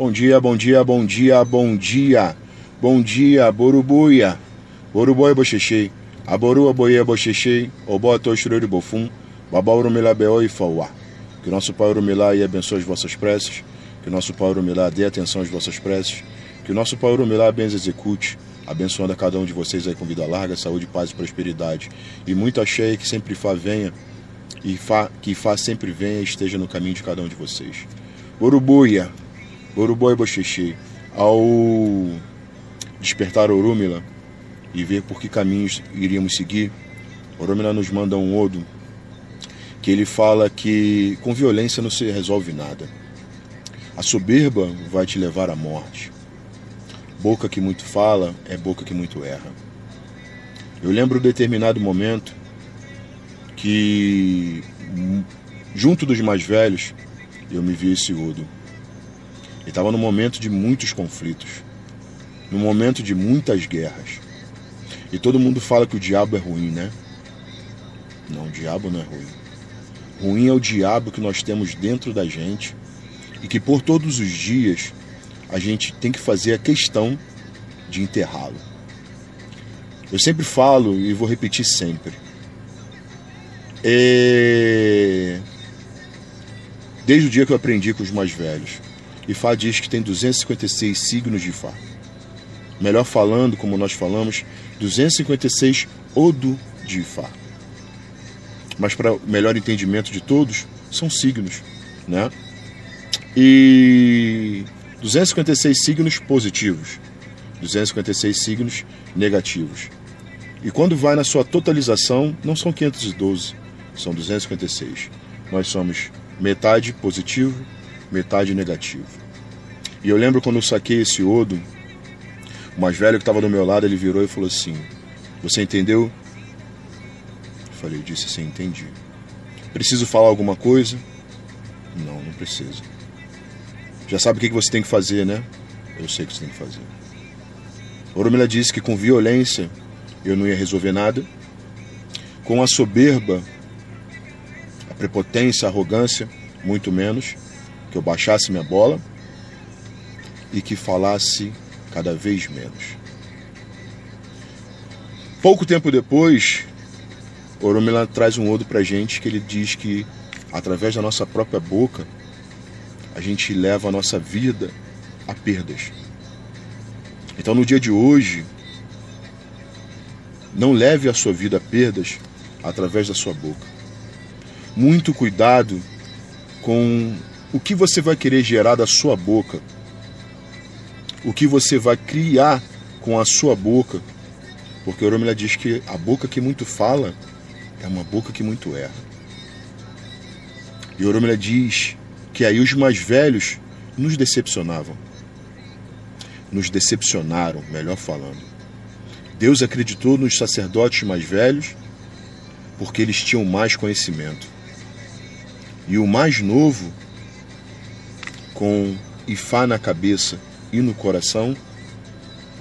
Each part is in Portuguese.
Bom dia, bom dia, bom dia, bom dia. Bom dia, Borubuia. Boruboia bochechei. Aboru aboia bochechei. Oboto shururi bofum. Babauru milabeo e fauá. Que nosso Pai Urumilá e abençoe as vossas preces. Que nosso Pai Urumilá dê atenção às vossas preces. Que nosso Pai Urumilá bens execute. Abençoando a cada um de vocês aí com vida larga, saúde, paz e prosperidade. E muito axé que sempre Fá venha. E Fá, que Fá sempre venha e esteja no caminho de cada um de vocês. Urubuia. Uruboi Bocheche, ao despertar Orúmila e ver por que caminhos iríamos seguir, Orúmila nos manda um odo que ele fala que com violência não se resolve nada. A soberba vai te levar à morte. Boca que muito fala é boca que muito erra. Eu lembro um determinado momento que, junto dos mais velhos, eu me vi esse odo estava num momento de muitos conflitos, num momento de muitas guerras. E todo mundo fala que o diabo é ruim, né? Não, o diabo não é ruim. Ruim é o diabo que nós temos dentro da gente e que por todos os dias a gente tem que fazer a questão de enterrá-lo. Eu sempre falo e vou repetir sempre. É... Desde o dia que eu aprendi com os mais velhos, Ifá diz que tem 256 signos de Ifá. Melhor falando, como nós falamos, 256 Odo de Ifá. Mas para melhor entendimento de todos, são signos, né? E 256 signos positivos, 256 signos negativos. E quando vai na sua totalização, não são 512, são 256. Nós somos metade positivo, metade negativo. E eu lembro quando eu saquei esse odo, o mais velho que estava do meu lado, ele virou e falou assim: Você entendeu? Eu falei, eu disse assim, entendi. Preciso falar alguma coisa? Não, não precisa. Já sabe o que você tem que fazer, né? Eu sei o que você tem que fazer. Oromila disse que com violência eu não ia resolver nada. Com a soberba, a prepotência, a arrogância, muito menos, que eu baixasse minha bola e que falasse cada vez menos. Pouco tempo depois, Oromila traz um odo para gente que ele diz que através da nossa própria boca a gente leva a nossa vida a perdas. Então no dia de hoje, não leve a sua vida a perdas através da sua boca. Muito cuidado com o que você vai querer gerar da sua boca o que você vai criar com a sua boca. Porque Oromila diz que a boca que muito fala é uma boca que muito erra. E Oromila diz que aí os mais velhos nos decepcionavam. Nos decepcionaram, melhor falando. Deus acreditou nos sacerdotes mais velhos porque eles tinham mais conhecimento. E o mais novo, com Ifá na cabeça e no coração,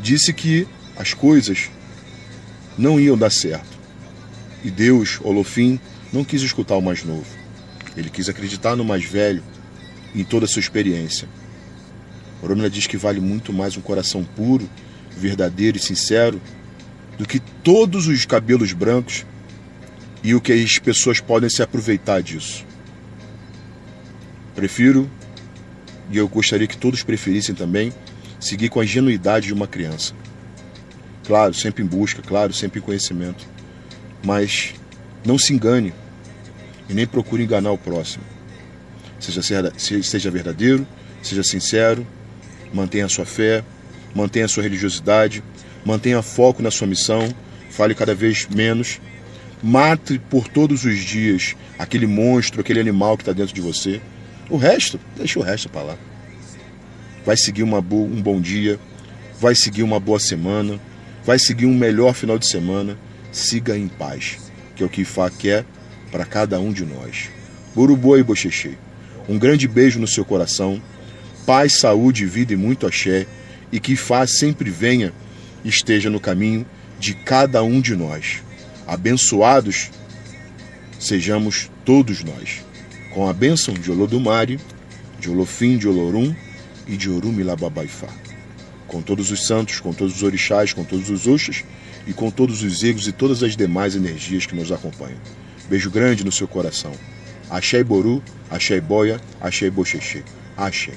disse que as coisas não iam dar certo. E Deus, Olofim, não quis escutar o mais novo. Ele quis acreditar no mais velho em toda a sua experiência. Oromila diz que vale muito mais um coração puro, verdadeiro e sincero do que todos os cabelos brancos e o que as pessoas podem se aproveitar disso. Prefiro e eu gostaria que todos preferissem também seguir com a ingenuidade de uma criança. Claro, sempre em busca, claro, sempre em conhecimento. Mas não se engane e nem procure enganar o próximo. Seja, seja verdadeiro, seja sincero, mantenha a sua fé, mantenha a sua religiosidade, mantenha foco na sua missão, fale cada vez menos, mate por todos os dias aquele monstro, aquele animal que está dentro de você o resto, deixa o resto para lá. Vai seguir uma boa, um bom dia, vai seguir uma boa semana, vai seguir um melhor final de semana. Siga em paz, que é o que Ifá quer para cada um de nós. Urubu e Bocheche, um grande beijo no seu coração, paz, saúde, vida e muito axé, e que Ifá sempre venha e esteja no caminho de cada um de nós. Abençoados sejamos todos nós com a bênção de Olodumare, de Olofim, de Olorum e de Orumilababaifá. Com todos os santos, com todos os orixás, com todos os uxas e com todos os egos e todas as demais energias que nos acompanham. Beijo grande no seu coração. Axé Boru, Axé Boia, Axé Boxexê. Axé.